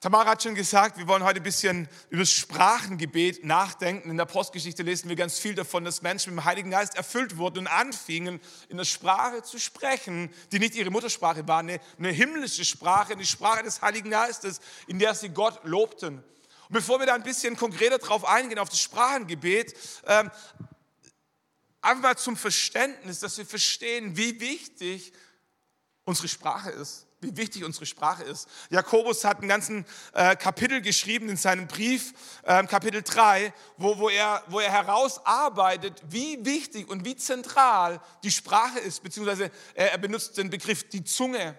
Tamara hat schon gesagt, wir wollen heute ein bisschen über das Sprachengebet nachdenken. In der Postgeschichte lesen wir ganz viel davon, dass Menschen mit dem Heiligen Geist erfüllt wurden und anfingen, in der Sprache zu sprechen, die nicht ihre Muttersprache war, eine, eine himmlische Sprache, eine Sprache des Heiligen Geistes, in der sie Gott lobten. Und bevor wir da ein bisschen konkreter drauf eingehen, auf das Sprachengebet, ähm, einfach mal zum Verständnis, dass wir verstehen, wie wichtig unsere Sprache ist wie wichtig unsere Sprache ist. Jakobus hat einen ganzen äh, Kapitel geschrieben in seinem Brief, äh, Kapitel 3, wo, wo, er, wo er herausarbeitet, wie wichtig und wie zentral die Sprache ist, beziehungsweise er, er benutzt den Begriff die Zunge.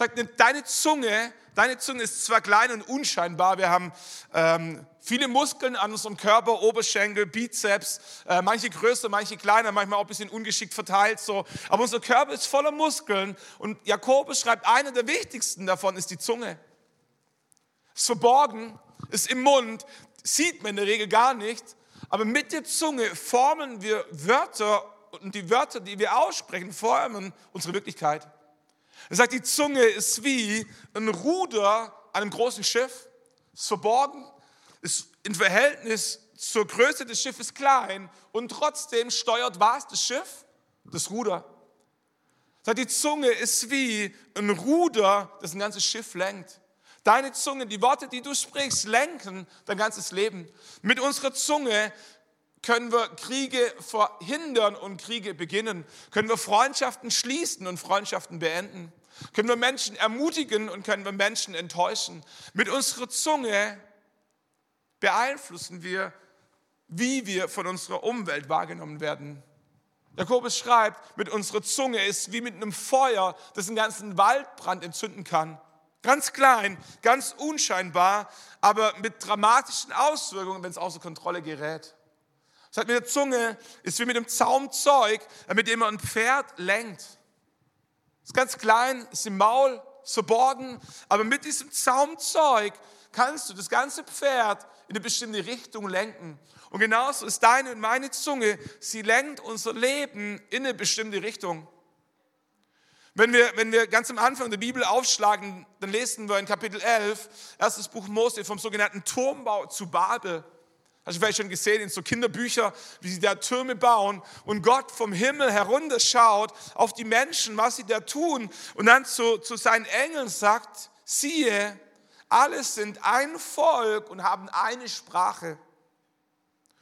Sagt, deine Zunge Deine Zunge ist zwar klein und unscheinbar, wir haben ähm, viele Muskeln an unserem Körper, Oberschenkel, Bizeps, äh, manche größer, manche kleiner, manchmal auch ein bisschen ungeschickt verteilt so. Aber unser Körper ist voller Muskeln und Jakobus schreibt, einer der wichtigsten davon ist die Zunge. Ist verborgen, ist im Mund, sieht man in der Regel gar nicht, aber mit der Zunge formen wir Wörter und die Wörter, die wir aussprechen, formen unsere Wirklichkeit. Er sagt, die Zunge ist wie ein Ruder an einem großen Schiff, ist verborgen, ist im Verhältnis zur Größe des Schiffes klein und trotzdem steuert was das Schiff? Das Ruder. Er sagt, die Zunge ist wie ein Ruder, das ein ganzes Schiff lenkt. Deine Zunge, die Worte, die du sprichst, lenken dein ganzes Leben. Mit unserer Zunge können wir Kriege verhindern und Kriege beginnen? Können wir Freundschaften schließen und Freundschaften beenden? Können wir Menschen ermutigen und können wir Menschen enttäuschen? Mit unserer Zunge beeinflussen wir, wie wir von unserer Umwelt wahrgenommen werden. Jakobus schreibt, mit unserer Zunge ist wie mit einem Feuer, das einen ganzen Waldbrand entzünden kann. Ganz klein, ganz unscheinbar, aber mit dramatischen Auswirkungen, wenn es außer Kontrolle gerät. Das heißt, mit der Zunge ist wie mit einem Zaumzeug, mit dem man ein Pferd lenkt. Ist ganz klein, ist im Maul, verborgen, aber mit diesem Zaumzeug kannst du das ganze Pferd in eine bestimmte Richtung lenken. Und genauso ist deine und meine Zunge, sie lenkt unser Leben in eine bestimmte Richtung. Wenn wir, wenn wir ganz am Anfang der Bibel aufschlagen, dann lesen wir in Kapitel 11, erstes Buch Mose, vom sogenannten Turmbau zu Babel. Hast du vielleicht schon gesehen in so Kinderbüchern, wie sie da Türme bauen und Gott vom Himmel herunterschaut auf die Menschen, was sie da tun und dann zu, zu seinen Engeln sagt, siehe, alles sind ein Volk und haben eine Sprache.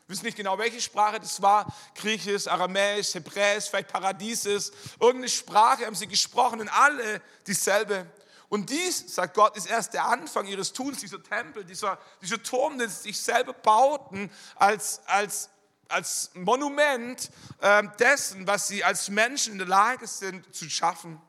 Wir wissen nicht genau, welche Sprache das war. Griechisch, Aramäisch, Hebräisch, vielleicht Paradieses. Irgendeine Sprache haben sie gesprochen und alle dieselbe. Und dies, sagt Gott, ist erst der Anfang ihres Tuns, dieser Tempel, dieser, dieser Turm, den sie sich selber bauten, als, als, als Monument äh, dessen, was sie als Menschen in der Lage sind zu schaffen.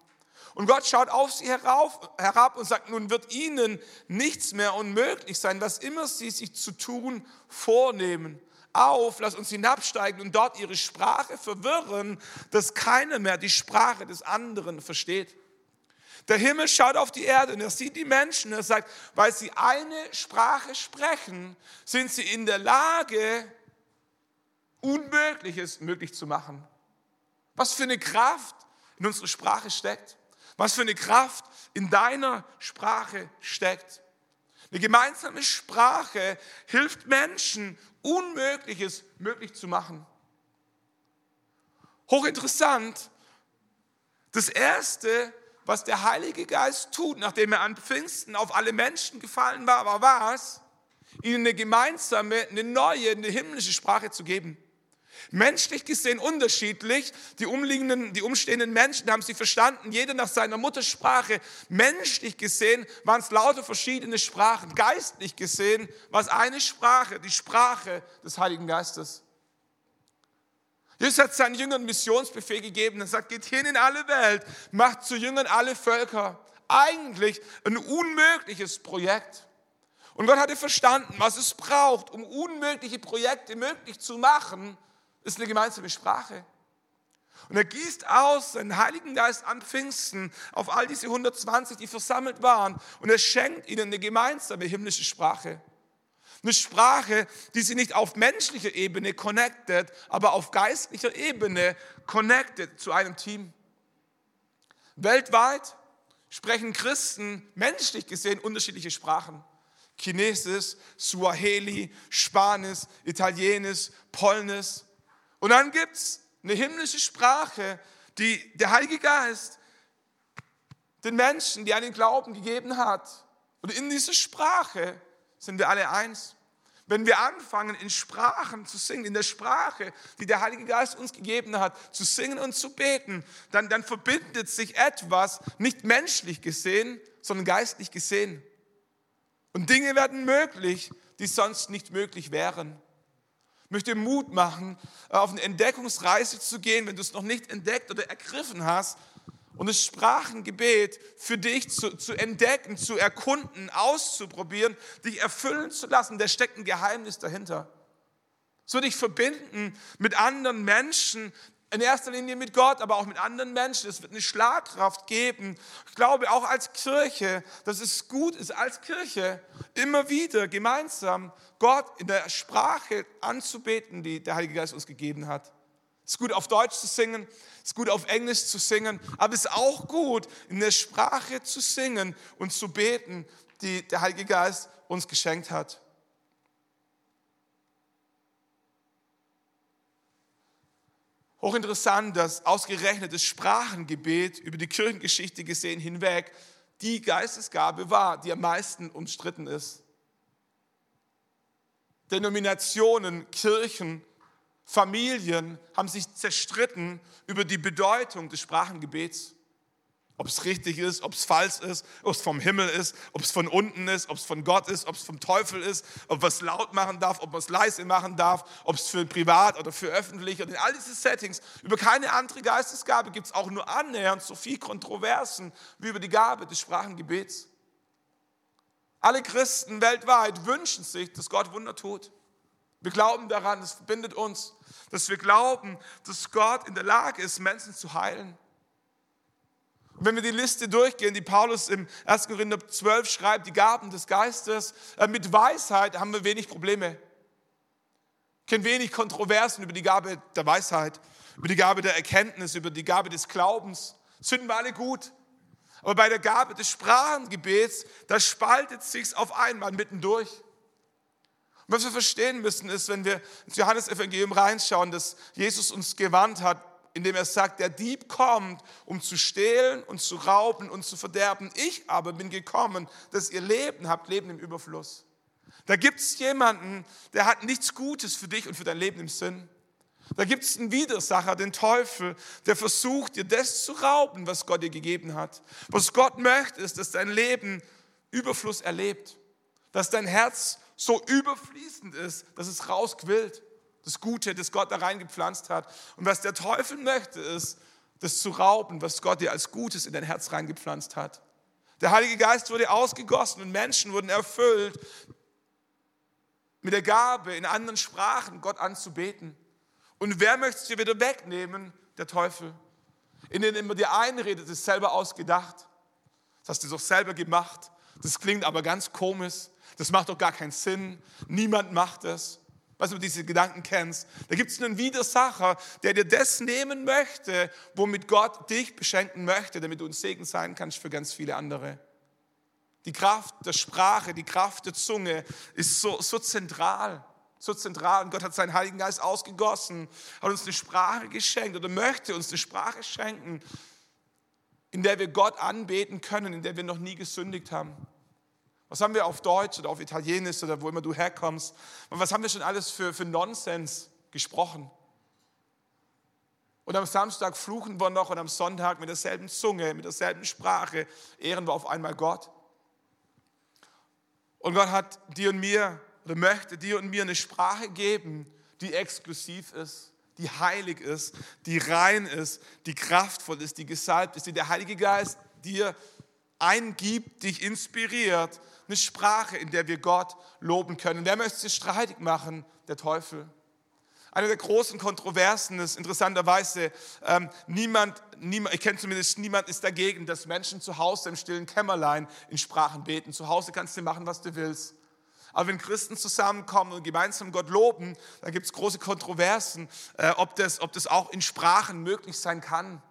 Und Gott schaut auf sie herauf, herab und sagt, nun wird ihnen nichts mehr unmöglich sein, was immer sie sich zu tun vornehmen. Auf, lass uns hinabsteigen und dort ihre Sprache verwirren, dass keiner mehr die Sprache des anderen versteht. Der Himmel schaut auf die Erde und er sieht die Menschen. Er sagt, weil sie eine Sprache sprechen, sind sie in der Lage, Unmögliches möglich zu machen. Was für eine Kraft in unserer Sprache steckt. Was für eine Kraft in deiner Sprache steckt. Eine gemeinsame Sprache hilft Menschen, Unmögliches möglich zu machen. Hochinteressant. Das Erste, was der Heilige Geist tut, nachdem er an Pfingsten auf alle Menschen gefallen war, war was? Ihnen eine gemeinsame, eine neue, eine himmlische Sprache zu geben. Menschlich gesehen unterschiedlich. Die umliegenden, die umstehenden Menschen haben sie verstanden, jeder nach seiner Muttersprache. Menschlich gesehen waren es lauter verschiedene Sprachen. Geistlich gesehen war es eine Sprache, die Sprache des Heiligen Geistes. Jesus hat seinen Jüngern Missionsbefehl gegeben. Er sagt, geht hin in alle Welt, macht zu Jüngern alle Völker. Eigentlich ein unmögliches Projekt. Und Gott hatte verstanden, was es braucht, um unmögliche Projekte möglich zu machen, ist eine gemeinsame Sprache. Und er gießt aus seinen Heiligen Geist an Pfingsten auf all diese 120, die versammelt waren. Und er schenkt ihnen eine gemeinsame himmlische Sprache. Eine Sprache, die sie nicht auf menschlicher Ebene connected, aber auf geistlicher Ebene connected zu einem Team. Weltweit, sprechen Christen menschlich gesehen unterschiedliche Sprachen. Chinesisch, Swahili, Spanisch, Italienisch, Polnisch. Und dann gibt es eine himmlische Sprache, die der Heilige Geist den Menschen, die den Glauben gegeben hat. Und in dieser Sprache sind wir alle eins. Wenn wir anfangen, in Sprachen zu singen, in der Sprache, die der Heilige Geist uns gegeben hat, zu singen und zu beten, dann, dann verbindet sich etwas, nicht menschlich gesehen, sondern geistlich gesehen. Und Dinge werden möglich, die sonst nicht möglich wären. Ich möchte Mut machen, auf eine Entdeckungsreise zu gehen, wenn du es noch nicht entdeckt oder ergriffen hast, und das Sprachengebet für dich zu, zu entdecken, zu erkunden, auszuprobieren, dich erfüllen zu lassen, da steckt ein Geheimnis dahinter. Es wird dich verbinden mit anderen Menschen, in erster Linie mit Gott, aber auch mit anderen Menschen. Es wird eine Schlagkraft geben. Ich glaube auch als Kirche, dass es gut ist, als Kirche immer wieder gemeinsam Gott in der Sprache anzubeten, die der Heilige Geist uns gegeben hat. Es ist gut auf Deutsch zu singen, es ist gut auf Englisch zu singen, aber es ist auch gut in der Sprache zu singen und zu beten, die der Heilige Geist uns geschenkt hat. Hochinteressant, dass ausgerechnet das Sprachengebet über die Kirchengeschichte gesehen hinweg die Geistesgabe war, die am meisten umstritten ist. Denominationen, Kirchen Familien haben sich zerstritten über die Bedeutung des Sprachengebets. Ob es richtig ist, ob es falsch ist, ob es vom Himmel ist, ob es von unten ist, ob es von Gott ist, ob es vom Teufel ist, ob man es laut machen darf, ob man es leise machen darf, ob es für privat oder für öffentlich und in all diese Settings. Über keine andere Geistesgabe gibt es auch nur annähernd so viel Kontroversen wie über die Gabe des Sprachengebets. Alle Christen weltweit wünschen sich, dass Gott Wunder tut. Wir glauben daran, es verbindet uns, dass wir glauben, dass Gott in der Lage ist, Menschen zu heilen. Und wenn wir die Liste durchgehen, die Paulus im 1. Korinther 12 schreibt, die Gaben des Geistes, äh, mit Weisheit haben wir wenig Probleme. Kennen wenig Kontroversen über die Gabe der Weisheit, über die Gabe der Erkenntnis, über die Gabe des Glaubens. Das finden wir alle gut. Aber bei der Gabe des Sprachengebets, da spaltet sich auf einmal mittendurch. Was wir verstehen müssen, ist, wenn wir ins Johannesevangelium reinschauen, dass Jesus uns gewarnt hat, indem er sagt, der Dieb kommt, um zu stehlen und zu rauben und zu verderben. Ich aber bin gekommen, dass ihr Leben habt, Leben im Überfluss. Da gibt es jemanden, der hat nichts Gutes für dich und für dein Leben im Sinn. Da gibt es einen Widersacher, den Teufel, der versucht, dir das zu rauben, was Gott dir gegeben hat. Was Gott möchte, ist, dass dein Leben Überfluss erlebt, dass dein Herz so überfließend ist, dass es rausquillt. Das Gute, das Gott da reingepflanzt hat. Und was der Teufel möchte, ist, das zu rauben, was Gott dir als Gutes in dein Herz reingepflanzt hat. Der Heilige Geist wurde ausgegossen und Menschen wurden erfüllt mit der Gabe, in anderen Sprachen Gott anzubeten. Und wer möchte es dir wieder wegnehmen? Der Teufel. In den immer dir einredet, ist selber ausgedacht. Das hast du doch selber gemacht. Das klingt aber ganz komisch. Das macht doch gar keinen Sinn. Niemand macht das. Weißt du, ob du diese Gedanken kennst? Da gibt es einen Widersacher, der dir das nehmen möchte, womit Gott dich beschenken möchte, damit du ein Segen sein kannst für ganz viele andere. Die Kraft der Sprache, die Kraft der Zunge ist so, so zentral, so zentral. Und Gott hat seinen Heiligen Geist ausgegossen, hat uns eine Sprache geschenkt oder möchte uns eine Sprache schenken, in der wir Gott anbeten können, in der wir noch nie gesündigt haben. Was haben wir auf Deutsch oder auf Italienisch oder wo immer du herkommst? Und was haben wir schon alles für, für Nonsens gesprochen? Und am Samstag fluchen wir noch und am Sonntag mit derselben Zunge, mit derselben Sprache ehren wir auf einmal Gott. Und Gott hat dir und mir oder möchte dir und mir eine Sprache geben, die exklusiv ist, die heilig ist, die rein ist, die kraftvoll ist, die gesalbt ist, die der Heilige Geist dir eingibt, dich inspiriert, eine Sprache, in der wir Gott loben können. Wer möchte sich streitig machen? Der Teufel. Eine der großen Kontroversen ist interessanterweise, ähm, niemand, niemand, ich kenne zumindest niemand ist dagegen, dass Menschen zu Hause im stillen Kämmerlein in Sprachen beten. Zu Hause kannst du machen, was du willst. Aber wenn Christen zusammenkommen und gemeinsam Gott loben, dann gibt es große Kontroversen, äh, ob, das, ob das auch in Sprachen möglich sein kann.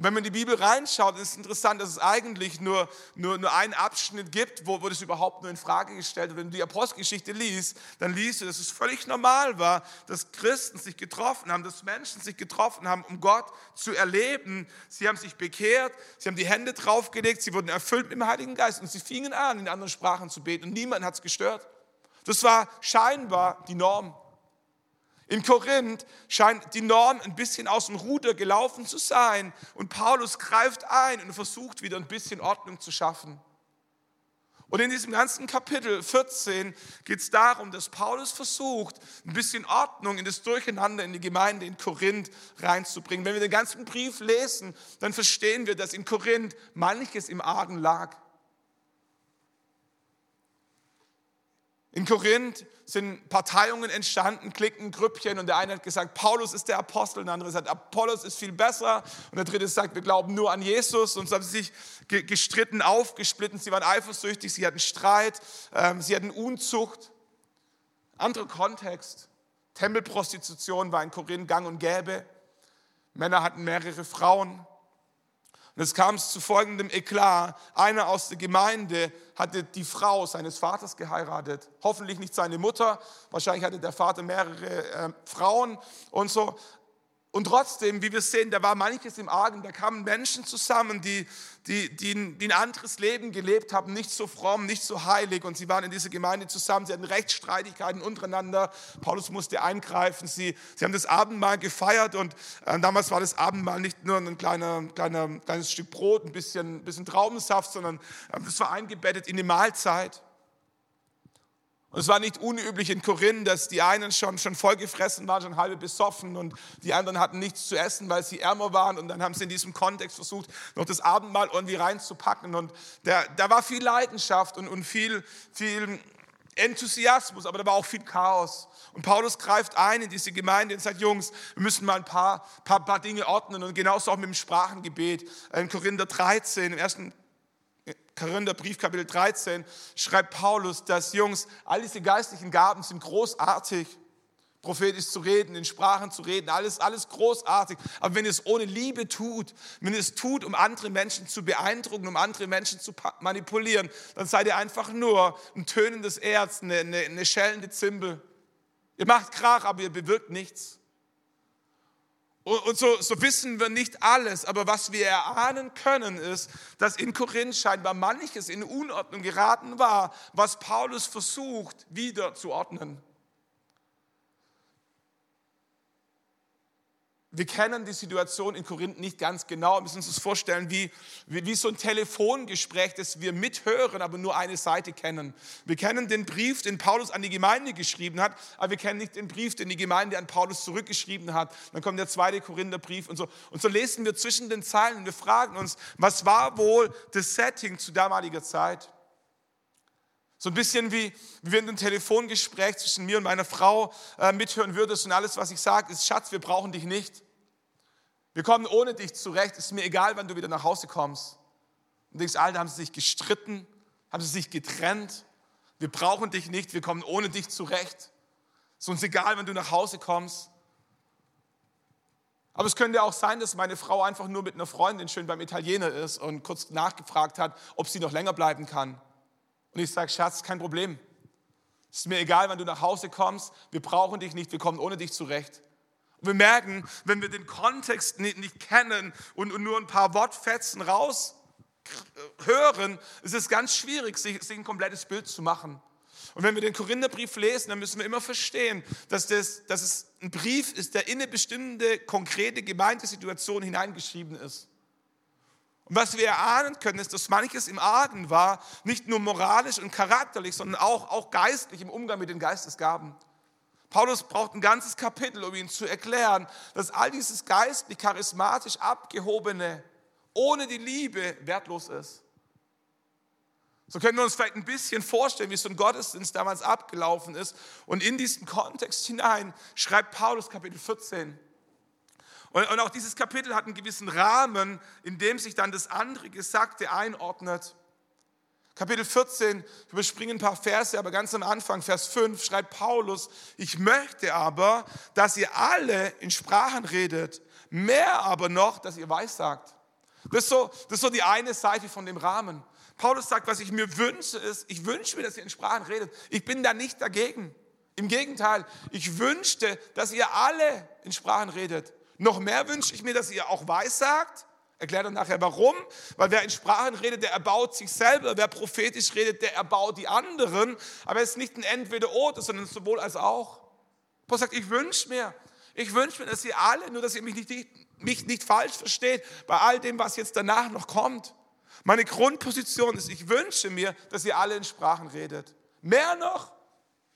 Und wenn man in die Bibel reinschaut, ist es interessant, dass es eigentlich nur, nur, nur einen Abschnitt gibt, wo, wo das überhaupt nur in Frage gestellt wird. Wenn du die Apostelgeschichte liest, dann liest du, dass es völlig normal war, dass Christen sich getroffen haben, dass Menschen sich getroffen haben, um Gott zu erleben. Sie haben sich bekehrt, sie haben die Hände draufgelegt, sie wurden erfüllt mit dem Heiligen Geist und sie fingen an, in anderen Sprachen zu beten und niemand hat es gestört. Das war scheinbar die Norm. In Korinth scheint die Norm ein bisschen aus dem Ruder gelaufen zu sein und Paulus greift ein und versucht wieder ein bisschen Ordnung zu schaffen. Und in diesem ganzen Kapitel 14 geht es darum, dass Paulus versucht, ein bisschen Ordnung in das Durcheinander in die Gemeinde in Korinth reinzubringen. Wenn wir den ganzen Brief lesen, dann verstehen wir, dass in Korinth manches im Argen lag. In Korinth sind Parteiungen entstanden, Klicken, Grüppchen und der eine hat gesagt, Paulus ist der Apostel, und der andere sagt, Apollos ist viel besser und der dritte sagt, wir glauben nur an Jesus und so haben sie sich gestritten, aufgesplitten, sie waren eifersüchtig, sie hatten Streit, ähm, sie hatten Unzucht. Anderer Kontext, Tempelprostitution war in Korinth gang und gäbe, Männer hatten mehrere Frauen, und es kam zu folgendem Eklat. Einer aus der Gemeinde hatte die Frau seines Vaters geheiratet. Hoffentlich nicht seine Mutter. Wahrscheinlich hatte der Vater mehrere äh, Frauen und so. Und trotzdem, wie wir sehen, da war manches im Argen. Da kamen Menschen zusammen, die, die, die, die, ein anderes Leben gelebt haben, nicht so fromm, nicht so heilig. Und sie waren in dieser Gemeinde zusammen. Sie hatten Rechtsstreitigkeiten untereinander. Paulus musste eingreifen. Sie, sie haben das Abendmahl gefeiert. Und äh, damals war das Abendmahl nicht nur ein kleiner, kleiner, kleines Stück Brot, ein bisschen, bisschen Traubensaft, sondern es äh, war eingebettet in die Mahlzeit. Und es war nicht unüblich in Korinth, dass die einen schon, schon vollgefressen waren, schon halbe besoffen und die anderen hatten nichts zu essen, weil sie ärmer waren. Und dann haben sie in diesem Kontext versucht, noch das Abendmahl irgendwie reinzupacken. Und da, da war viel Leidenschaft und, und viel, viel Enthusiasmus, aber da war auch viel Chaos. Und Paulus greift ein in diese Gemeinde und sagt, Jungs, wir müssen mal ein paar, paar, paar Dinge ordnen. Und genauso auch mit dem Sprachengebet. In Korinther 13, im ersten Korintherbrief Kapitel 13 schreibt Paulus, dass Jungs, all diese geistlichen Gaben sind großartig, prophetisch zu reden, in Sprachen zu reden, alles, alles großartig. Aber wenn ihr es ohne Liebe tut, wenn ihr es tut, um andere Menschen zu beeindrucken, um andere Menschen zu manipulieren, dann seid ihr einfach nur ein tönendes Erz, eine, eine, eine schellende Zimbel. Ihr macht Krach, aber ihr bewirkt nichts. Und so, so, wissen wir nicht alles, aber was wir erahnen können, ist, dass in Korinth scheinbar manches in Unordnung geraten war, was Paulus versucht wieder zu ordnen. Wir kennen die Situation in Korinth nicht ganz genau. Wir müssen uns das vorstellen wie, wie, wie, so ein Telefongespräch, das wir mithören, aber nur eine Seite kennen. Wir kennen den Brief, den Paulus an die Gemeinde geschrieben hat, aber wir kennen nicht den Brief, den die Gemeinde an Paulus zurückgeschrieben hat. Dann kommt der zweite Korintherbrief und so. Und so lesen wir zwischen den Zeilen und wir fragen uns, was war wohl das Setting zu damaliger Zeit? So ein bisschen wie, wie wenn du ein Telefongespräch zwischen mir und meiner Frau äh, mithören würdest und alles, was ich sage, ist, Schatz, wir brauchen dich nicht. Wir kommen ohne dich zurecht. Es ist mir egal, wann du wieder nach Hause kommst. Und denkst, Alter, haben sie sich gestritten? Haben sie sich getrennt? Wir brauchen dich nicht. Wir kommen ohne dich zurecht. Es ist uns egal, wenn du nach Hause kommst. Aber es könnte auch sein, dass meine Frau einfach nur mit einer Freundin schön beim Italiener ist und kurz nachgefragt hat, ob sie noch länger bleiben kann. Und ich sage, Schatz, kein Problem. Es ist mir egal, wann du nach Hause kommst. Wir brauchen dich nicht, wir kommen ohne dich zurecht. Und wir merken, wenn wir den Kontext nicht, nicht kennen und, und, nur ein paar Wortfetzen raus hören, ist es ganz schwierig, sich, sich ein komplettes Bild zu machen. Und wenn wir den Korintherbrief lesen, dann müssen wir immer verstehen, dass, das, dass es ein Brief ist, der in eine bestimmte, konkrete Gemeindesituation hineingeschrieben ist. Und was wir erahnen können, ist, dass manches im Argen war, nicht nur moralisch und charakterlich, sondern auch, auch geistlich im Umgang mit den Geistesgaben. Paulus braucht ein ganzes Kapitel, um ihnen zu erklären, dass all dieses geistlich, charismatisch abgehobene ohne die Liebe wertlos ist. So können wir uns vielleicht ein bisschen vorstellen, wie so ein Gottesdienst damals abgelaufen ist. Und in diesen Kontext hinein schreibt Paulus Kapitel 14, und, und auch dieses Kapitel hat einen gewissen Rahmen, in dem sich dann das andere Gesagte einordnet. Kapitel 14, ich überspringe ein paar Verse, aber ganz am Anfang, Vers 5, schreibt Paulus, ich möchte aber, dass ihr alle in Sprachen redet, mehr aber noch, dass ihr weissagt. Das ist, so, das ist so die eine Seite von dem Rahmen. Paulus sagt, was ich mir wünsche, ist, ich wünsche mir, dass ihr in Sprachen redet. Ich bin da nicht dagegen. Im Gegenteil, ich wünschte, dass ihr alle in Sprachen redet. Noch mehr wünsche ich mir, dass ihr auch weissagt. Erklärt dann nachher warum. Weil wer in Sprachen redet, der erbaut sich selber. Wer prophetisch redet, der erbaut die anderen. Aber es ist nicht ein Entweder-Oder, sondern sowohl als auch. Paulus sagt, ich wünsche mir, ich wünsche mir, dass ihr alle, nur dass ihr mich nicht, mich nicht falsch versteht, bei all dem, was jetzt danach noch kommt. Meine Grundposition ist, ich wünsche mir, dass ihr alle in Sprachen redet. Mehr noch,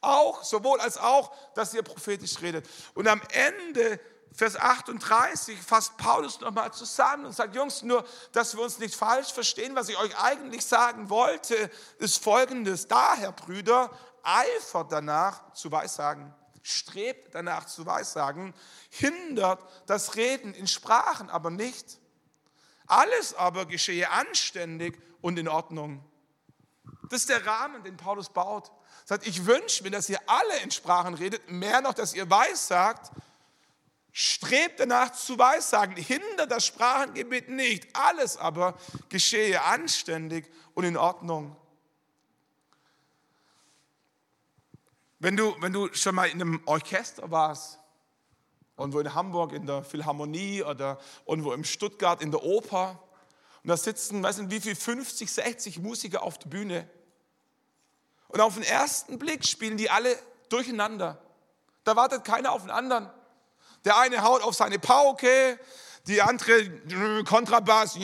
auch, sowohl als auch, dass ihr prophetisch redet. Und am Ende, Vers 38, fasst Paulus nochmal zusammen und sagt, Jungs, nur, dass wir uns nicht falsch verstehen, was ich euch eigentlich sagen wollte, ist folgendes. Daher, Brüder, eifert danach zu Weissagen strebt danach zu weissagen, hindert das Reden in Sprachen aber nicht. Alles aber geschehe anständig und in Ordnung. Das ist der Rahmen, den Paulus baut. Er sagt, ich wünsche mir, dass ihr alle in Sprachen redet, mehr noch, dass ihr weissagt. Strebt danach zu weissagen, hindert das Sprachengebet nicht. Alles aber geschehe anständig und in Ordnung. Wenn du, wenn du schon mal in einem Orchester warst, irgendwo in Hamburg in der Philharmonie oder irgendwo in Stuttgart in der Oper, und da sitzen, weiß nicht wie viel, 50, 60 Musiker auf der Bühne. Und auf den ersten Blick spielen die alle durcheinander. Da wartet keiner auf den anderen. Der eine haut auf seine Pauke, die andere Kontrabass,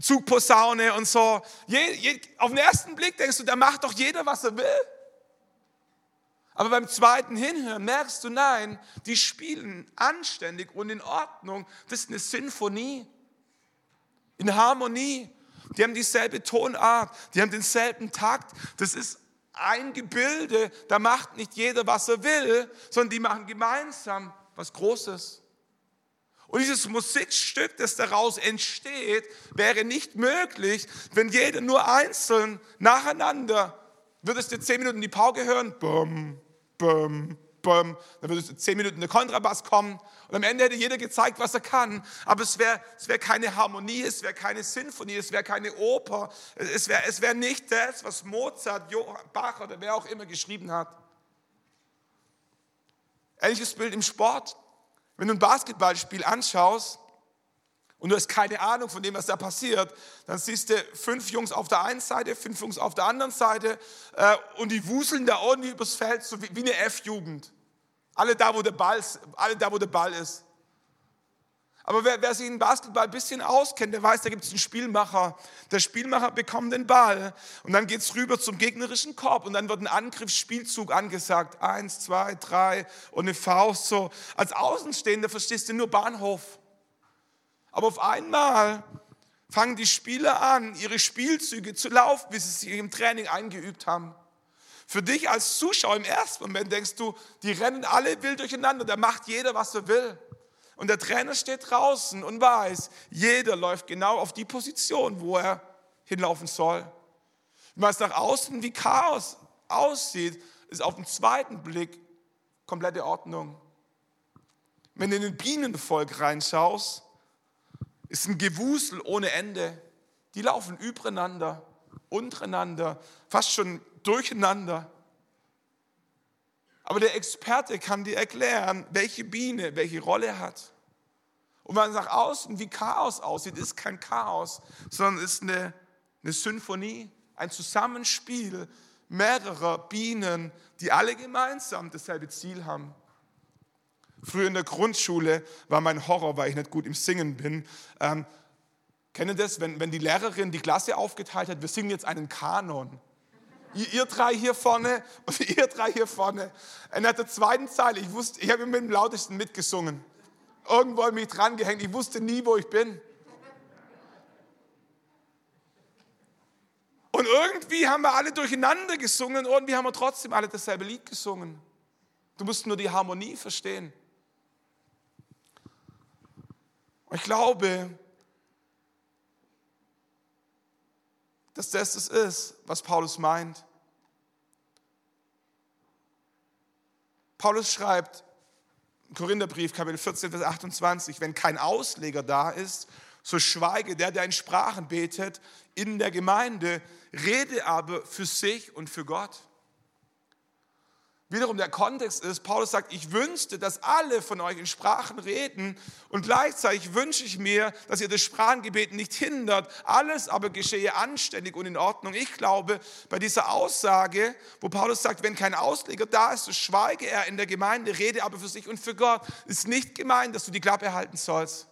Zugposaune und so. Je, je, auf den ersten Blick denkst du, da macht doch jeder, was er will. Aber beim zweiten Hinhören merkst du, nein, die spielen anständig und in Ordnung. Das ist eine Sinfonie, in Harmonie. Die haben dieselbe Tonart, die haben denselben Takt. Das ist ein Gebilde, da macht nicht jeder, was er will, sondern die machen gemeinsam was Großes. Und dieses Musikstück, das daraus entsteht, wäre nicht möglich, wenn jeder nur einzeln nacheinander Würdest du zehn Minuten die Pauke hören? Bum, bum, bum. Dann würdest du zehn Minuten der Kontrabass kommen. Und am Ende hätte jeder gezeigt, was er kann. Aber es wäre es wär keine Harmonie, es wäre keine Sinfonie, es wäre keine Oper. Es wäre es wär nicht das, was Mozart, Bach oder wer auch immer geschrieben hat. Ähnliches Bild im Sport. Wenn du ein Basketballspiel anschaust, und du hast keine Ahnung von dem, was da passiert, dann siehst du fünf Jungs auf der einen Seite, fünf Jungs auf der anderen Seite äh, und die wuseln da ordentlich übers Feld, so wie, wie eine F-Jugend. Alle da, wo der Ball, alle da, wo der Ball ist. Aber wer, wer sich in Basketball ein bisschen auskennt, der weiß, da gibt es einen Spielmacher. Der Spielmacher bekommt den Ball und dann geht es rüber zum gegnerischen Korb und dann wird ein Angriffsspielzug angesagt. Eins, zwei, drei und eine Faust so. Als Außenstehender verstehst du nur Bahnhof. Aber auf einmal fangen die Spieler an, ihre Spielzüge zu laufen, wie sie sich im Training eingeübt haben. Für dich als Zuschauer im ersten Moment denkst du, die rennen alle wild durcheinander, da macht jeder, was er will. Und der Trainer steht draußen und weiß, jeder läuft genau auf die Position, wo er hinlaufen soll. Was nach außen wie Chaos aussieht, ist auf den zweiten Blick komplette Ordnung. Wenn du in den Bienenvolk reinschaust, ist ein Gewusel ohne Ende. Die laufen übereinander, untereinander, fast schon durcheinander. Aber der Experte kann dir erklären, welche Biene welche Rolle hat. Und wenn es nach außen wie Chaos aussieht, ist kein Chaos, sondern ist eine, eine Symphonie, ein Zusammenspiel mehrerer Bienen, die alle gemeinsam dasselbe Ziel haben. Früher in der Grundschule war mein Horror, weil ich nicht gut im Singen bin. Ähm, kennen das, wenn, wenn die Lehrerin die Klasse aufgeteilt hat, wir singen jetzt einen Kanon. Ihr, ihr drei hier vorne und ihr drei hier vorne. In der zweiten Zeile, ich wusste, ich habe mit dem lautesten mitgesungen. Irgendwo mich dran gehängt, ich wusste nie, wo ich bin. Und irgendwie haben wir alle durcheinander gesungen, und irgendwie haben wir trotzdem alle dasselbe Lied gesungen. Du musst nur die Harmonie verstehen. Und ich glaube, dass das es ist, was Paulus meint. Paulus schreibt, Korintherbrief, Kapitel 14, Vers 28, wenn kein Ausleger da ist, so schweige der, der in Sprachen betet, in der Gemeinde, rede aber für sich und für Gott. Wiederum der Kontext ist, Paulus sagt, ich wünschte, dass alle von euch in Sprachen reden und gleichzeitig wünsche ich mir, dass ihr das Sprachengebet nicht hindert, alles aber geschehe anständig und in Ordnung. Ich glaube, bei dieser Aussage, wo Paulus sagt, wenn kein Ausleger da ist, so schweige er in der Gemeinde, rede aber für sich und für Gott, ist nicht gemeint, dass du die Klappe halten sollst.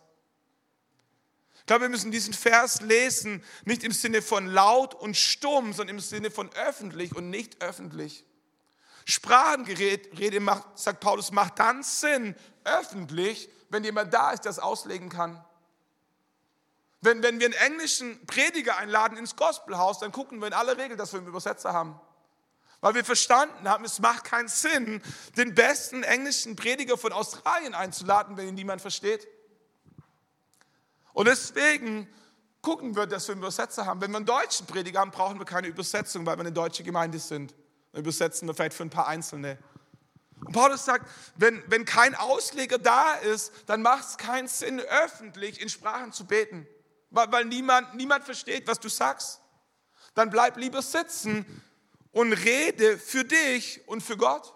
Ich glaube, wir müssen diesen Vers lesen, nicht im Sinne von laut und stumm, sondern im Sinne von öffentlich und nicht öffentlich. Sprachenrede macht, sagt Paulus, macht dann Sinn öffentlich, wenn jemand da ist, der es auslegen kann. Wenn, wenn wir einen englischen Prediger einladen ins Gospelhaus, dann gucken wir in aller Regel, dass wir einen Übersetzer haben. Weil wir verstanden haben, es macht keinen Sinn, den besten englischen Prediger von Australien einzuladen, wenn ihn niemand versteht. Und deswegen gucken wir, dass wir einen Übersetzer haben. Wenn wir einen deutschen Prediger haben, brauchen wir keine Übersetzung, weil wir eine deutsche Gemeinde sind. Dann übersetzen wir vielleicht für ein paar Einzelne. Und Paulus sagt, wenn, wenn kein Ausleger da ist, dann macht es keinen Sinn, öffentlich in Sprachen zu beten, weil, weil niemand, niemand versteht, was du sagst. Dann bleib lieber sitzen und rede für dich und für Gott.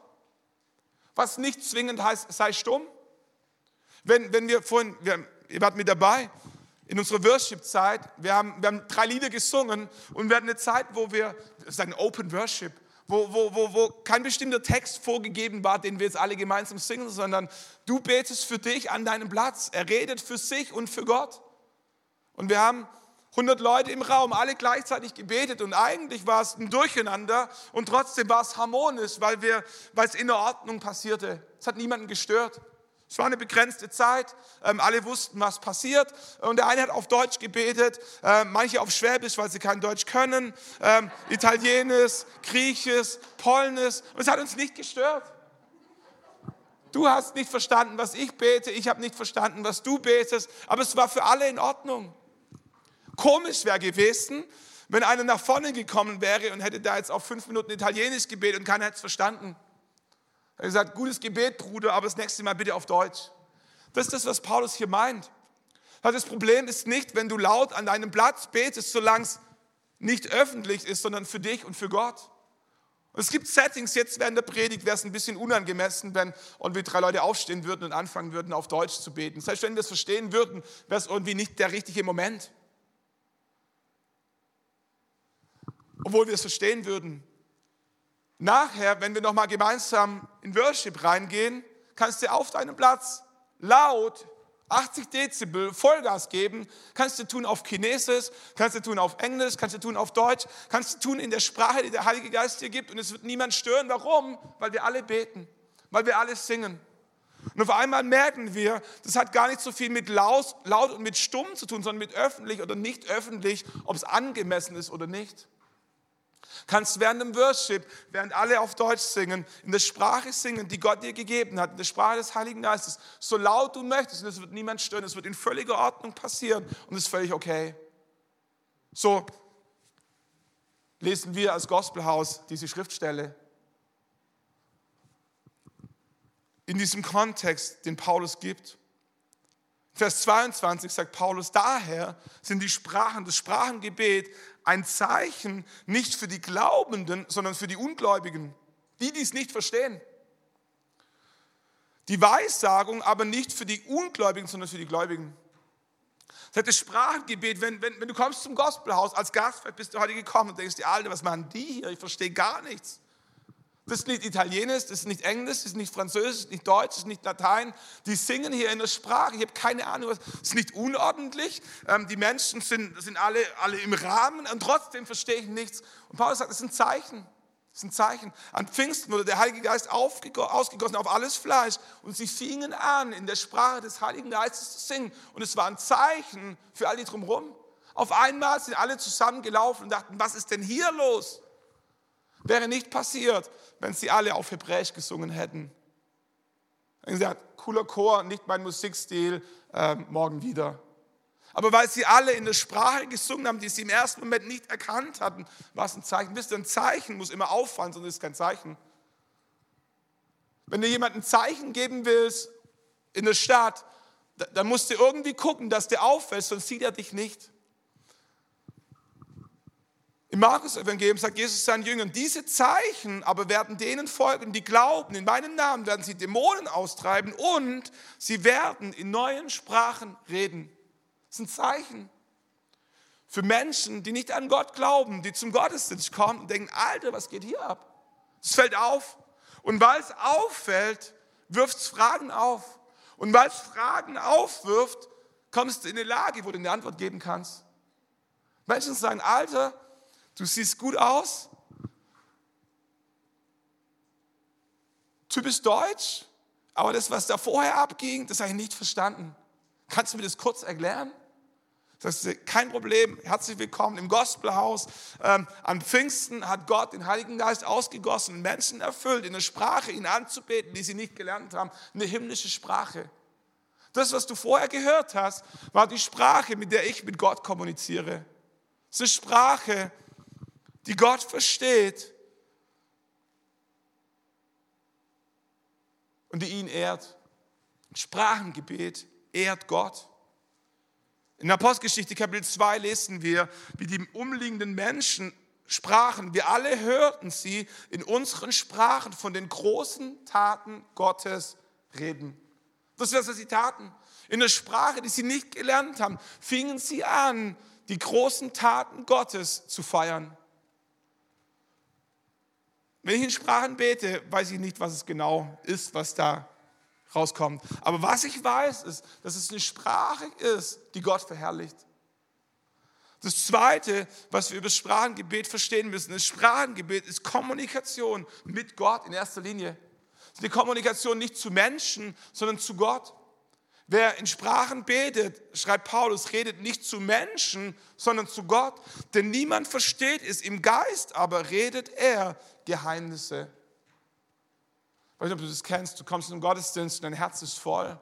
Was nicht zwingend heißt, sei stumm. Wenn, wenn wir vorhin, wir, ihr wart mit dabei, in unserer Worship-Zeit, wir haben, wir haben drei Lieder gesungen und wir hatten eine Zeit, wo wir, das ist ein Open Worship, wo, wo, wo, wo kein bestimmter Text vorgegeben war, den wir jetzt alle gemeinsam singen, sondern du betest für dich an deinem Platz. Er redet für sich und für Gott. Und wir haben 100 Leute im Raum, alle gleichzeitig gebetet und eigentlich war es ein Durcheinander und trotzdem war es harmonisch, weil, wir, weil es in der Ordnung passierte. Es hat niemanden gestört. Es war eine begrenzte Zeit, ähm, alle wussten, was passiert. Und der eine hat auf Deutsch gebetet, ähm, manche auf Schwäbisch, weil sie kein Deutsch können, ähm, Italienisch, Griechisch, Polnisch. Und es hat uns nicht gestört. Du hast nicht verstanden, was ich bete, ich habe nicht verstanden, was du betest, aber es war für alle in Ordnung. Komisch wäre gewesen, wenn einer nach vorne gekommen wäre und hätte da jetzt auf fünf Minuten Italienisch gebetet und keiner hätte es verstanden. Er hat gesagt, gutes Gebet, Bruder, aber das nächste Mal bitte auf Deutsch. Das ist das, was Paulus hier meint. Das Problem ist nicht, wenn du laut an deinem Platz betest, solange es nicht öffentlich ist, sondern für dich und für Gott. Und es gibt Settings, jetzt während der Predigt wäre es ein bisschen unangemessen, wenn irgendwie drei Leute aufstehen würden und anfangen würden, auf Deutsch zu beten. Selbst wenn wir es verstehen würden, wäre es irgendwie nicht der richtige Moment. Obwohl wir es verstehen würden. Nachher, wenn wir nochmal gemeinsam in Worship reingehen, kannst du auf deinem Platz laut 80 Dezibel Vollgas geben. Kannst du tun auf Chinesisch, kannst du tun auf Englisch, kannst du tun auf Deutsch, kannst du tun in der Sprache, die der Heilige Geist dir gibt und es wird niemand stören. Warum? Weil wir alle beten, weil wir alle singen. Und auf einmal merken wir, das hat gar nicht so viel mit laut, laut und mit stumm zu tun, sondern mit öffentlich oder nicht öffentlich, ob es angemessen ist oder nicht. Kannst während dem Worship, während alle auf Deutsch singen, in der Sprache singen, die Gott dir gegeben hat, in der Sprache des Heiligen Geistes, so laut du möchtest. Und es wird niemand stören, es wird in völliger Ordnung passieren und es ist völlig okay. So lesen wir als Gospelhaus diese Schriftstelle. In diesem Kontext, den Paulus gibt. Vers 22 sagt Paulus, daher sind die Sprachen, das Sprachengebet ein Zeichen nicht für die Glaubenden, sondern für die Ungläubigen, die dies nicht verstehen. Die Weissagung aber nicht für die Ungläubigen, sondern für die Gläubigen. Das heißt, das Sprachengebet, wenn, wenn, wenn du kommst zum Gospelhaus als Gast, bist du heute gekommen und denkst dir, Alter, was machen die hier? Ich verstehe gar nichts. Das ist nicht Italienisch, das ist nicht Englisch, das ist nicht Französisch, das ist nicht Deutsch, das ist nicht Latein. Die singen hier in der Sprache. Ich habe keine Ahnung, was. Es ist nicht unordentlich. Ähm, die Menschen sind, sind alle, alle im Rahmen und trotzdem verstehe ich nichts. Und Paulus sagt, das ist ein Zeichen. Das ist ein Zeichen. An Pfingsten wurde der Heilige Geist ausgegossen auf alles Fleisch und sie fingen an, in der Sprache des Heiligen Geistes zu singen. Und es war ein Zeichen für alle drumherum. Auf einmal sind alle zusammengelaufen und dachten, was ist denn hier los? Wäre nicht passiert, wenn sie alle auf Hebräisch gesungen hätten. Dann gesagt, cooler Chor, nicht mein Musikstil, äh, morgen wieder. Aber weil sie alle in der Sprache gesungen haben, die sie im ersten Moment nicht erkannt hatten, war es ein Zeichen. Wisst ihr, ein Zeichen muss immer auffallen, sonst ist es kein Zeichen. Wenn du jemandem ein Zeichen geben willst in der Stadt, dann musst du irgendwie gucken, dass der auffällt, sonst sieht er dich nicht. Im Markus-Evangelium sagt Jesus seinen Jüngern, diese Zeichen aber werden denen folgen, die glauben. In meinem Namen werden sie Dämonen austreiben und sie werden in neuen Sprachen reden. Das sind Zeichen für Menschen, die nicht an Gott glauben, die zum Gottesdienst kommen und denken, Alter, was geht hier ab? Es fällt auf. Und weil es auffällt, wirft es Fragen auf. Und weil es Fragen aufwirft, kommst du in eine Lage, wo du eine Antwort geben kannst. Menschen sagen, Alter, du siehst gut aus, du bist deutsch, aber das, was da vorher abging, das habe ich nicht verstanden. Kannst du mir das kurz erklären? Das ist kein Problem, herzlich willkommen im Gospelhaus. Ähm, an Pfingsten hat Gott den Heiligen Geist ausgegossen, Menschen erfüllt, in der Sprache ihn anzubeten, die sie nicht gelernt haben, eine himmlische Sprache. Das, was du vorher gehört hast, war die Sprache, mit der ich mit Gott kommuniziere. Es ist eine Sprache, die Gott versteht und die ihn ehrt. Sprachengebet ehrt Gott. In der Apostelgeschichte Kapitel 2 lesen wir, wie die umliegenden Menschen sprachen. Wir alle hörten sie in unseren Sprachen von den großen Taten Gottes reden. Das ist, was sie taten. In der Sprache, die sie nicht gelernt haben, fingen sie an, die großen Taten Gottes zu feiern. Wenn ich in Sprachen bete, weiß ich nicht, was es genau ist, was da rauskommt. Aber was ich weiß, ist, dass es eine Sprache ist, die Gott verherrlicht. Das Zweite, was wir über das Sprachengebet verstehen müssen, das Sprachengebet ist Kommunikation mit Gott in erster Linie. Es ist eine Kommunikation nicht zu Menschen, sondern zu Gott. Wer in Sprachen betet, schreibt Paulus, redet nicht zu Menschen, sondern zu Gott. Denn niemand versteht es im Geist, aber redet er Geheimnisse ich weiß nicht, ob du das kennst. Du kommst in den Gottesdienst und dein Herz ist voll.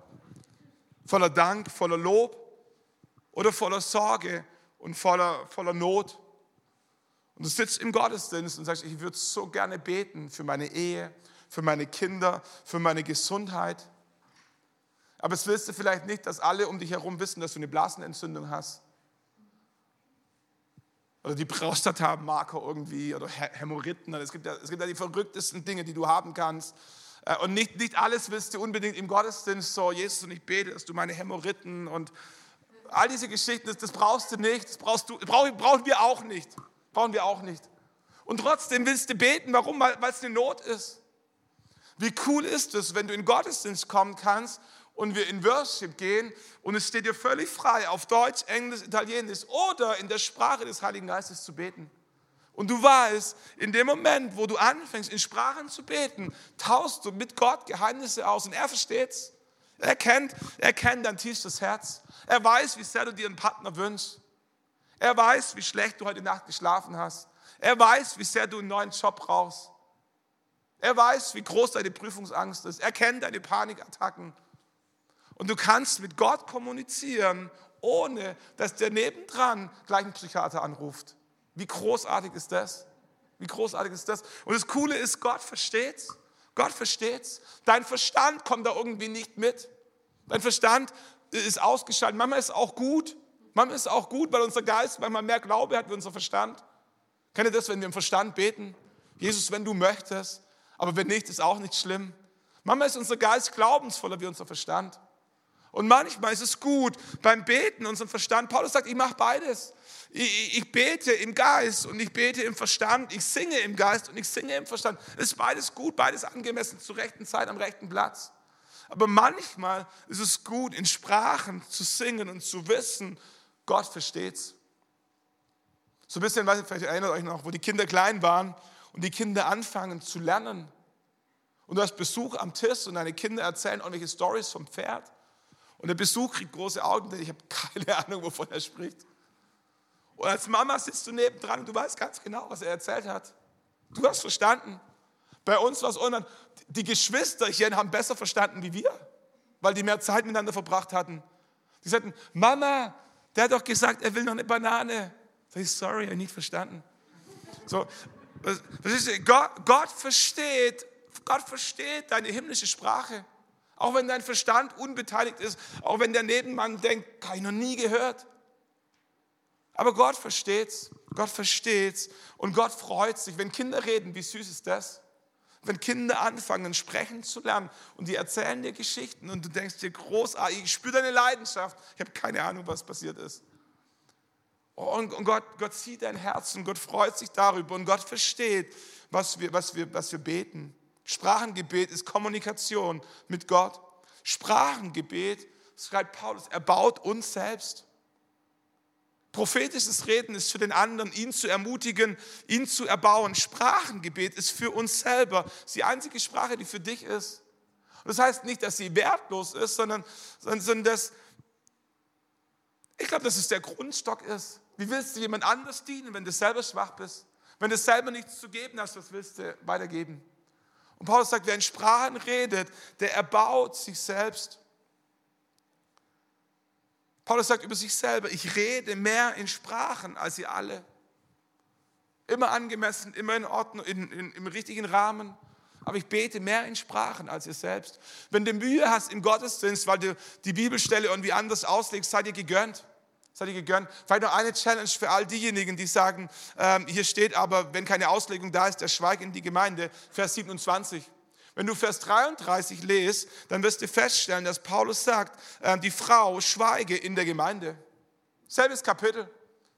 Voller Dank, voller Lob oder voller Sorge und voller, voller Not. Und du sitzt im Gottesdienst und sagst, ich würde so gerne beten für meine Ehe, für meine Kinder, für meine Gesundheit. Aber es willst du vielleicht nicht, dass alle um dich herum wissen, dass du eine Blasenentzündung hast. Oder die Prostata-Marker irgendwie oder Hämorrhoiden. Es gibt, ja, es gibt ja die verrücktesten Dinge, die du haben kannst. Äh, und nicht, nicht alles willst du unbedingt im Gottesdienst so, Jesus, und ich bete, dass du meine Hämorrhoiden und all diese Geschichten, das, das brauchst du nicht, das brauchst du, brauchen, brauchen wir auch nicht. Brauchen wir auch nicht. Und trotzdem willst du beten, warum? Weil es eine Not ist. Wie cool ist es, wenn du in Gottesdienst kommen kannst und wir in Worship gehen und es steht dir völlig frei, auf Deutsch, Englisch, Italienisch oder in der Sprache des Heiligen Geistes zu beten. Und du weißt, in dem Moment, wo du anfängst, in Sprachen zu beten, taust du mit Gott Geheimnisse aus und er versteht's. Er kennt, er kennt dein tiefstes Herz. Er weiß, wie sehr du dir einen Partner wünschst. Er weiß, wie schlecht du heute Nacht geschlafen hast. Er weiß, wie sehr du einen neuen Job brauchst. Er weiß, wie groß deine Prüfungsangst ist. Er kennt deine Panikattacken. Und du kannst mit Gott kommunizieren, ohne dass der nebendran gleich einen Psychiater anruft. Wie großartig ist das? Wie großartig ist das? Und das Coole ist, Gott versteht's. Gott versteht's. Dein Verstand kommt da irgendwie nicht mit. Dein Verstand ist ausgeschaltet. Manchmal ist auch gut. Manchmal ist auch gut, weil unser Geist manchmal mehr Glaube hat wie unser Verstand. Kennt ihr das, wenn wir im Verstand beten? Jesus, wenn du möchtest. Aber wenn nicht, ist auch nicht schlimm. Manchmal ist unser Geist glaubensvoller wie unser Verstand. Und manchmal ist es gut beim Beten, unseren Verstand. Paulus sagt, ich mache beides. Ich, ich, bete im Geist und ich bete im Verstand. Ich singe im Geist und ich singe im Verstand. Es ist beides gut, beides angemessen, zur rechten Zeit, am rechten Platz. Aber manchmal ist es gut, in Sprachen zu singen und zu wissen, Gott versteht's. So ein bisschen, vielleicht erinnert euch noch, wo die Kinder klein waren und die Kinder anfangen zu lernen. Und du hast Besuch am Tisch und deine Kinder erzählen irgendwelche Stories vom Pferd. Und der Besuch kriegt große Augen, denn ich habe keine Ahnung, wovon er spricht. Und als Mama sitzt du nebendran und du weißt ganz genau, was er erzählt hat. Du hast verstanden. Bei uns war es unan. Die Geschwisterchen haben besser verstanden wie wir, weil die mehr Zeit miteinander verbracht hatten. Die sagten, Mama, der hat doch gesagt, er will noch eine Banane. Sag ich, sorry, ich nicht verstanden. So, Gott, Gott versteht, Gott versteht deine himmlische Sprache. Auch wenn dein Verstand unbeteiligt ist, auch wenn der Nebenmann denkt, habe ich noch nie gehört. Aber Gott versteht's, Gott versteht's und Gott freut sich. Wenn Kinder reden, wie süß ist das? Wenn Kinder anfangen, sprechen zu lernen und die erzählen dir Geschichten und du denkst dir großartig, ich spüre deine Leidenschaft. Ich habe keine Ahnung, was passiert ist. Und Gott, Gott sieht dein Herz und Gott freut sich darüber und Gott versteht, was wir, was wir, was wir beten. Sprachengebet ist Kommunikation mit Gott. Sprachengebet, schreibt Paulus, erbaut uns selbst. Prophetisches Reden ist für den anderen, ihn zu ermutigen, ihn zu erbauen. Sprachengebet ist für uns selber. Das ist die einzige Sprache, die für dich ist. Und das heißt nicht, dass sie wertlos ist, sondern, sondern dass, ich glaube, dass es der Grundstock ist. Wie willst du jemand anders dienen, wenn du selber schwach bist? Wenn du selber nichts zu geben hast, was willst du weitergeben? Und Paulus sagt, wer in Sprachen redet, der erbaut sich selbst. Paulus sagt über sich selber, ich rede mehr in Sprachen als ihr alle. Immer angemessen, immer in Ordnung, in, in, im richtigen Rahmen. Aber ich bete mehr in Sprachen als ihr selbst. Wenn du Mühe hast im Gottesdienst, weil du die Bibelstelle irgendwie anders auslegst, seid ihr gegönnt. Seid ihr gegönnt. Vielleicht noch eine Challenge für all diejenigen, die sagen, ähm, hier steht aber, wenn keine Auslegung da ist, der Schweig in die Gemeinde. Vers 27. Wenn du Vers 33 lest, dann wirst du feststellen, dass Paulus sagt, äh, die Frau schweige in der Gemeinde. Selbes Kapitel,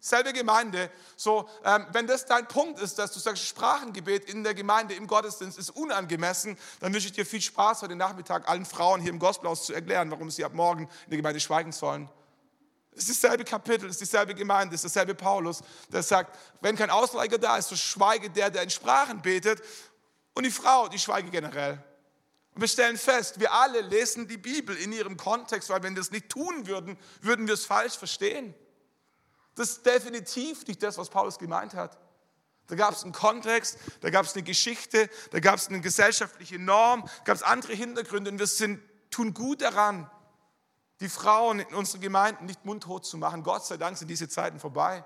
selbe Gemeinde. So, ähm, wenn das dein Punkt ist, dass du sagst, Sprachengebet in der Gemeinde, im Gottesdienst ist unangemessen, dann wünsche ich dir viel Spaß heute Nachmittag allen Frauen hier im Gospelhaus zu erklären, warum sie ab morgen in der Gemeinde schweigen sollen. Es ist dasselbe Kapitel, es ist dieselbe Gemeinde, es ist dasselbe Paulus, der sagt, wenn kein Ausleiger da ist, so schweige der, der in Sprachen betet und die Frau, die schweige generell. Und wir stellen fest, wir alle lesen die Bibel in ihrem Kontext, weil wenn wir das nicht tun würden, würden wir es falsch verstehen. Das ist definitiv nicht das, was Paulus gemeint hat. Da gab es einen Kontext, da gab es eine Geschichte, da gab es eine gesellschaftliche Norm, gab es andere Hintergründe und wir sind, tun gut daran, die Frauen in unseren Gemeinden nicht mundtot zu machen. Gott sei Dank sind diese Zeiten vorbei.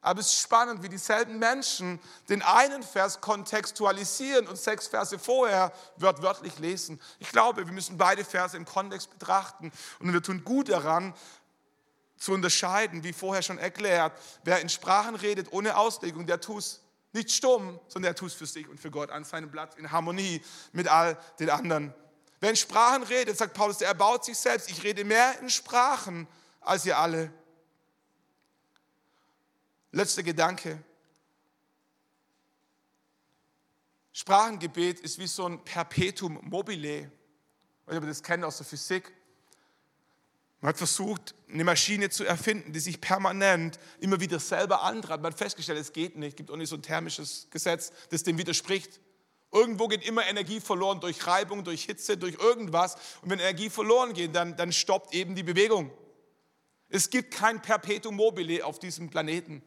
Aber es ist spannend, wie dieselben Menschen den einen Vers kontextualisieren und sechs Verse vorher wörtlich lesen. Ich glaube, wir müssen beide Verse im Kontext betrachten und wir tun gut daran, zu unterscheiden, wie vorher schon erklärt, wer in Sprachen redet ohne Auslegung, der tut es nicht stumm, sondern der tut es für sich und für Gott an seinem Blatt in Harmonie mit all den anderen. Wer in Sprachen redet, sagt Paulus, der erbaut sich selbst. Ich rede mehr in Sprachen als ihr alle. Letzter Gedanke. Sprachengebet ist wie so ein Perpetuum mobile. Ich weiß das kennt aus der Physik. Man hat versucht, eine Maschine zu erfinden, die sich permanent immer wieder selber antreibt. Man hat festgestellt, es geht nicht. Es gibt auch nicht so ein thermisches Gesetz, das dem widerspricht. Irgendwo geht immer Energie verloren durch Reibung, durch Hitze, durch irgendwas. Und wenn Energie verloren geht, dann, dann stoppt eben die Bewegung. Es gibt kein Perpetuum mobile auf diesem Planeten.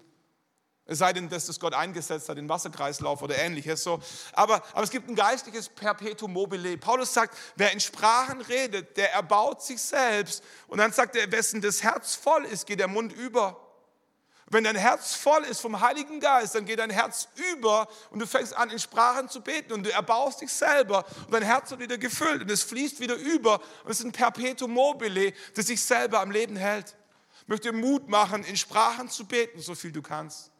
Es sei denn, dass das Gott eingesetzt hat, den Wasserkreislauf oder ähnliches. So. Aber, aber es gibt ein geistliches Perpetuum mobile. Paulus sagt, wer in Sprachen redet, der erbaut sich selbst. Und dann sagt er, wessen das Herz voll ist, geht der Mund über. Wenn dein Herz voll ist vom Heiligen Geist, dann geht dein Herz über und du fängst an, in Sprachen zu beten und du erbaust dich selber und dein Herz wird wieder gefüllt und es fließt wieder über und es ist ein Perpetuum mobile, das sich selber am Leben hält. Ich möchte Mut machen, in Sprachen zu beten, so viel du kannst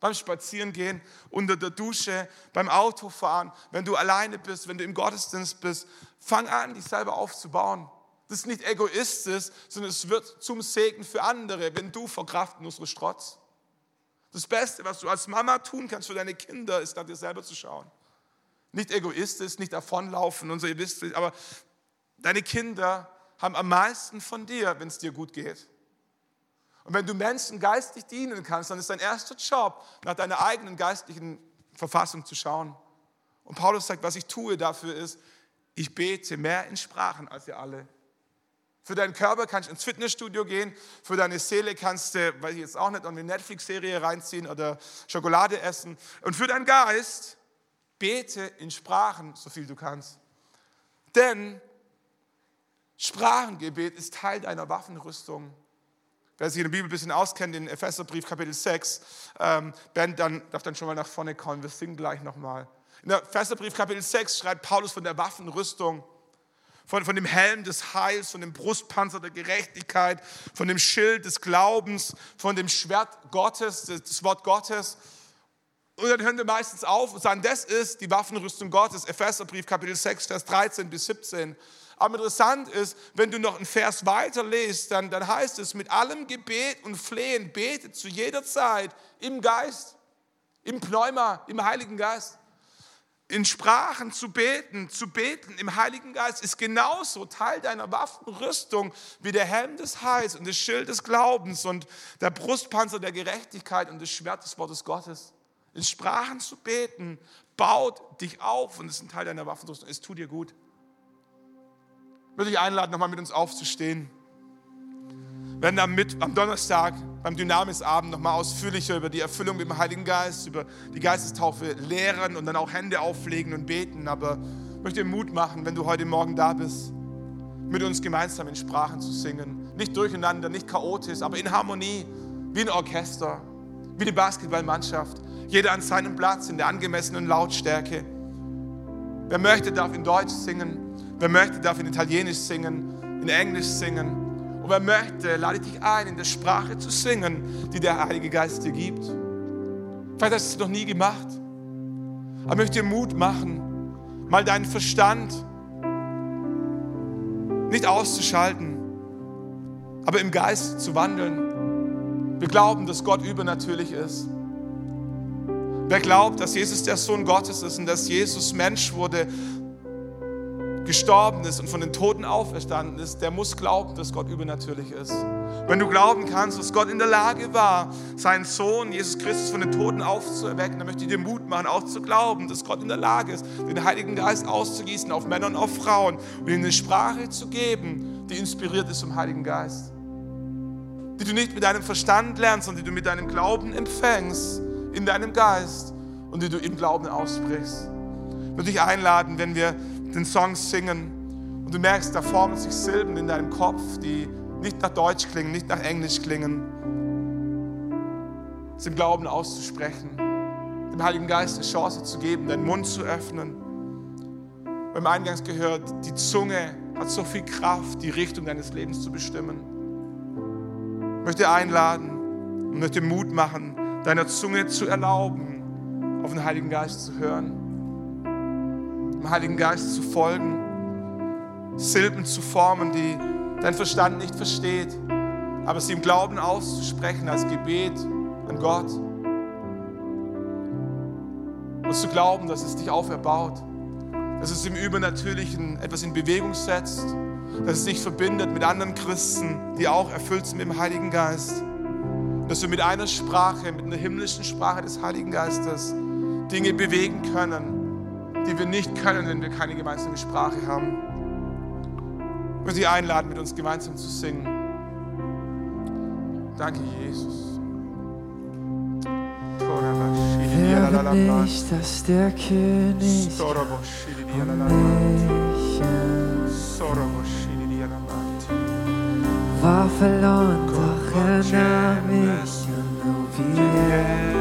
beim Spazierengehen, unter der Dusche, beim Autofahren, wenn du alleine bist, wenn du im Gottesdienst bist. Fang an, dich selber aufzubauen. Das ist nicht egoistisch, sondern es wird zum Segen für andere, wenn du verkraften musst, Strotz. Das Beste, was du als Mama tun kannst für deine Kinder, ist nach dir selber zu schauen. Nicht egoistisch, nicht davonlaufen und so, ihr wisst, aber deine Kinder haben am meisten von dir, wenn es dir gut geht. Und wenn du Menschen geistig dienen kannst, dann ist dein erster Job, nach deiner eigenen geistlichen Verfassung zu schauen. Und Paulus sagt, was ich tue dafür ist, ich bete mehr in Sprachen als ihr alle. Für deinen Körper kannst du ins Fitnessstudio gehen, für deine Seele kannst du, weiß ich jetzt auch nicht, eine Netflix-Serie reinziehen oder Schokolade essen. Und für deinen Geist bete in Sprachen, so viel du kannst. Denn Sprachengebet ist Teil deiner Waffenrüstung. Wer sich in der Bibel ein bisschen auskennt, in Epheserbrief Kapitel 6, ähm, Ben dann, darf dann schon mal nach vorne kommen, wir singen gleich nochmal. In Epheserbrief Kapitel 6 schreibt Paulus von der Waffenrüstung, von, von dem Helm des Heils, von dem Brustpanzer der Gerechtigkeit, von dem Schild des Glaubens, von dem Schwert Gottes, das, Wort Gottes. Und dann hören wir meistens auf und sagen, das ist die Waffenrüstung Gottes. Epheserbrief Kapitel 6, Vers 13 bis 17. Aber interessant ist, wenn du noch einen Vers weiter liest, dann, dann heißt es, mit allem Gebet und Flehen betet zu jeder Zeit im Geist, im Pneuma, im Heiligen Geist. In Sprachen zu beten, zu beten im Heiligen Geist ist genauso Teil deiner Waffenrüstung wie der Helm des Heils und das Schild des Glaubens und der Brustpanzer der Gerechtigkeit und das Schwert des Wortes Gottes. In Sprachen zu beten baut dich auf und ist ein Teil deiner Waffenrüstung. Es tut dir gut würde ich einladen, nochmal mit uns aufzustehen. Wir werden Mit am Donnerstag beim Dynamis-Abend nochmal ausführlicher über die Erfüllung mit dem Heiligen Geist, über die Geistestaufe lehren und dann auch Hände auflegen und beten. Aber ich möchte dir Mut machen, wenn du heute Morgen da bist, mit uns gemeinsam in Sprachen zu singen. Nicht durcheinander, nicht chaotisch, aber in Harmonie, wie ein Orchester, wie die Basketballmannschaft. Jeder an seinem Platz in der angemessenen Lautstärke. Wer möchte, darf in Deutsch singen. Wer möchte, darf in Italienisch singen, in Englisch singen. Und wer möchte, lade ich dich ein, in der Sprache zu singen, die der Heilige Geist dir gibt. Vielleicht hast du es noch nie gemacht. Aber möchte dir Mut machen, mal deinen Verstand nicht auszuschalten, aber im Geist zu wandeln. Wir glauben, dass Gott übernatürlich ist. Wer glaubt, dass Jesus der Sohn Gottes ist und dass Jesus Mensch wurde, gestorben ist und von den Toten auferstanden ist, der muss glauben, dass Gott übernatürlich ist. Wenn du glauben kannst, dass Gott in der Lage war, seinen Sohn Jesus Christus von den Toten aufzuerwecken, dann möchte ich dir Mut machen, auch zu glauben, dass Gott in der Lage ist, den Heiligen Geist auszugießen auf Männer und auf Frauen und ihnen eine Sprache zu geben, die inspiriert ist vom Heiligen Geist. Die du nicht mit deinem Verstand lernst, sondern die du mit deinem Glauben empfängst, in deinem Geist und die du im Glauben aussprichst. Ich würde dich einladen, wenn wir den Song singen und du merkst, da formen sich Silben in deinem Kopf, die nicht nach Deutsch klingen, nicht nach Englisch klingen, es im Glauben auszusprechen, dem Heiligen Geist eine Chance zu geben, deinen Mund zu öffnen. Beim Eingangs gehört, die Zunge hat so viel Kraft, die Richtung deines Lebens zu bestimmen. Ich möchte einladen und möchte Mut machen, deiner Zunge zu erlauben, auf den Heiligen Geist zu hören dem Heiligen Geist zu folgen, Silben zu formen, die dein Verstand nicht versteht, aber sie im Glauben auszusprechen als Gebet an Gott. Und zu glauben, dass es dich auferbaut, dass es im Übernatürlichen etwas in Bewegung setzt, dass es dich verbindet mit anderen Christen, die auch erfüllt sind mit dem Heiligen Geist. Dass wir mit einer Sprache, mit einer himmlischen Sprache des Heiligen Geistes Dinge bewegen können, die wir nicht können, wenn wir keine gemeinsame Sprache haben. Ich möchte Sie einladen, mit uns gemeinsam zu singen. Danke, Jesus. Wäre nicht, dass der König war verloren, doch er nahm mich wie er wie er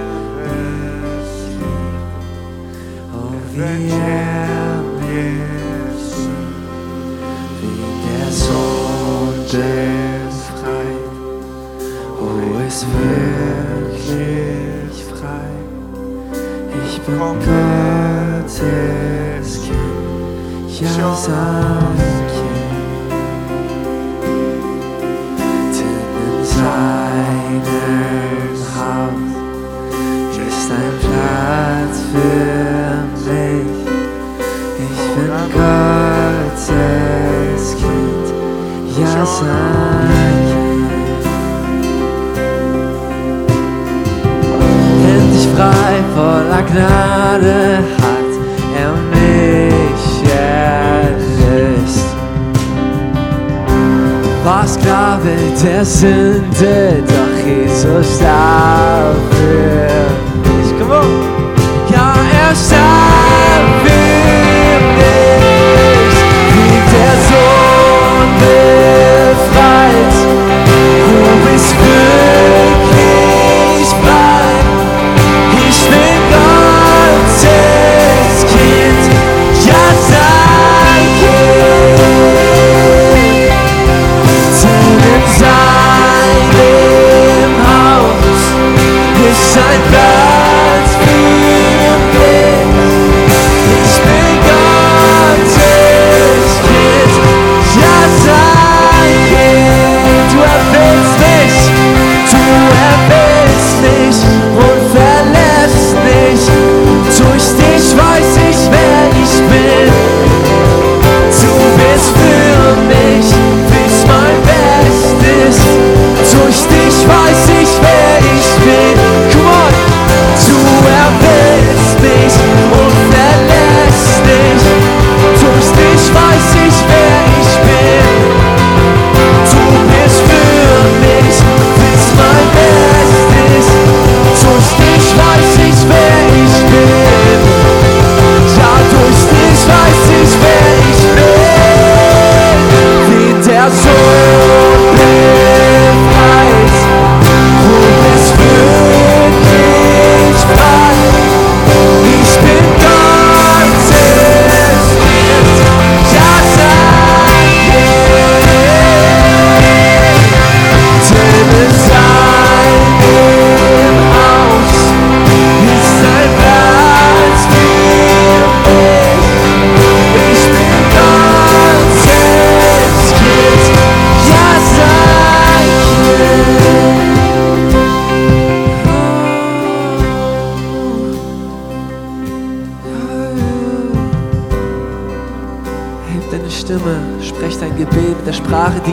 Gottes Kind, ja sein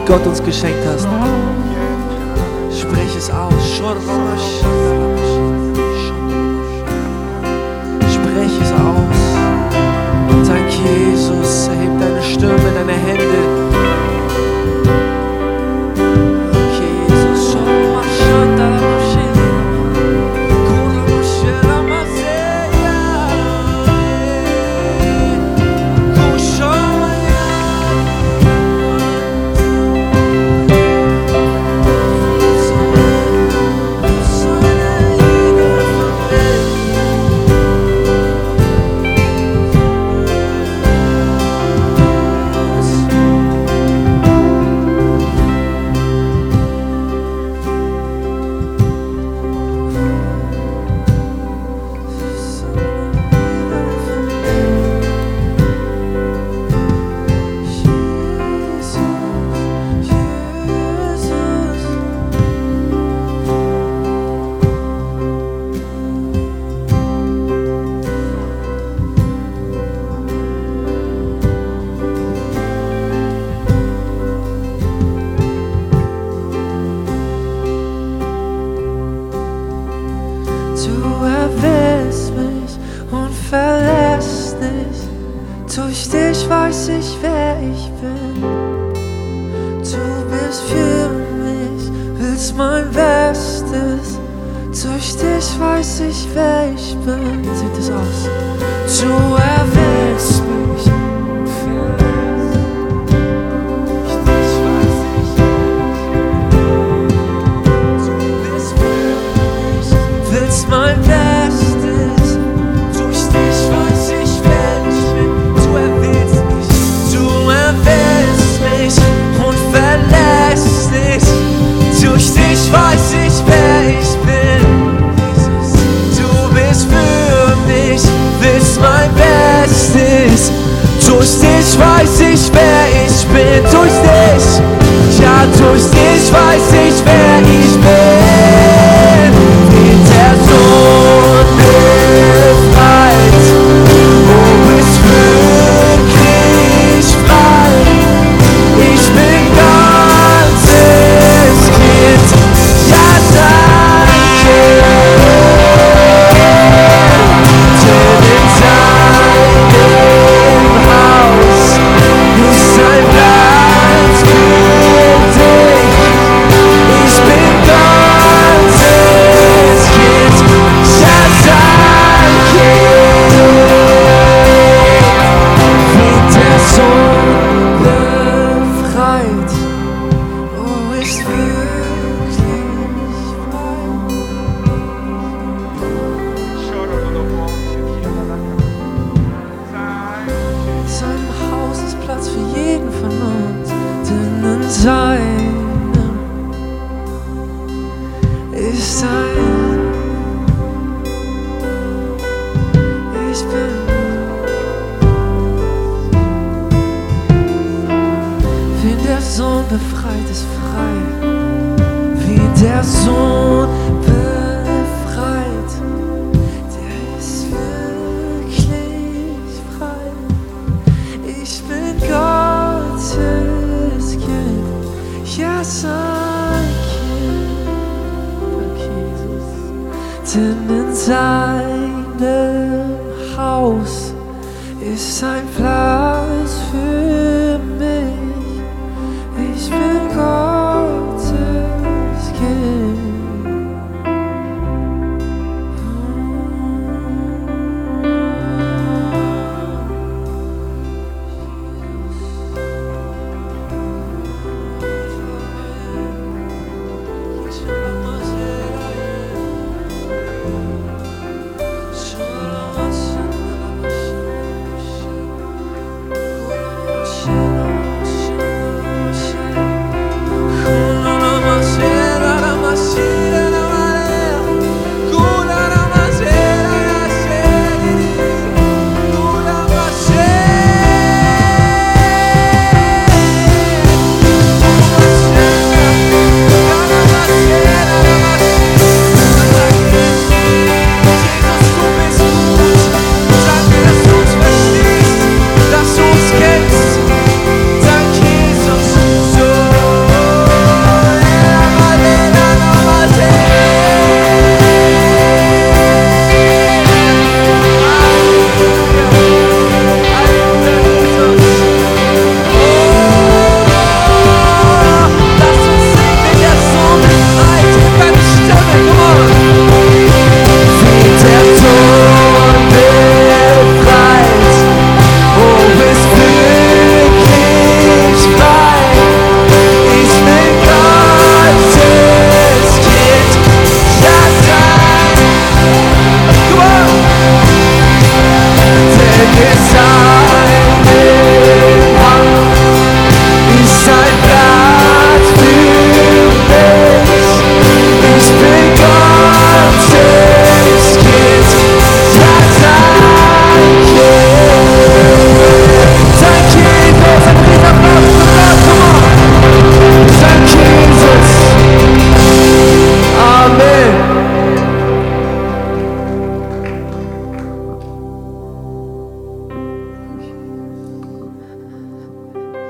Gott uns geschenkt denn in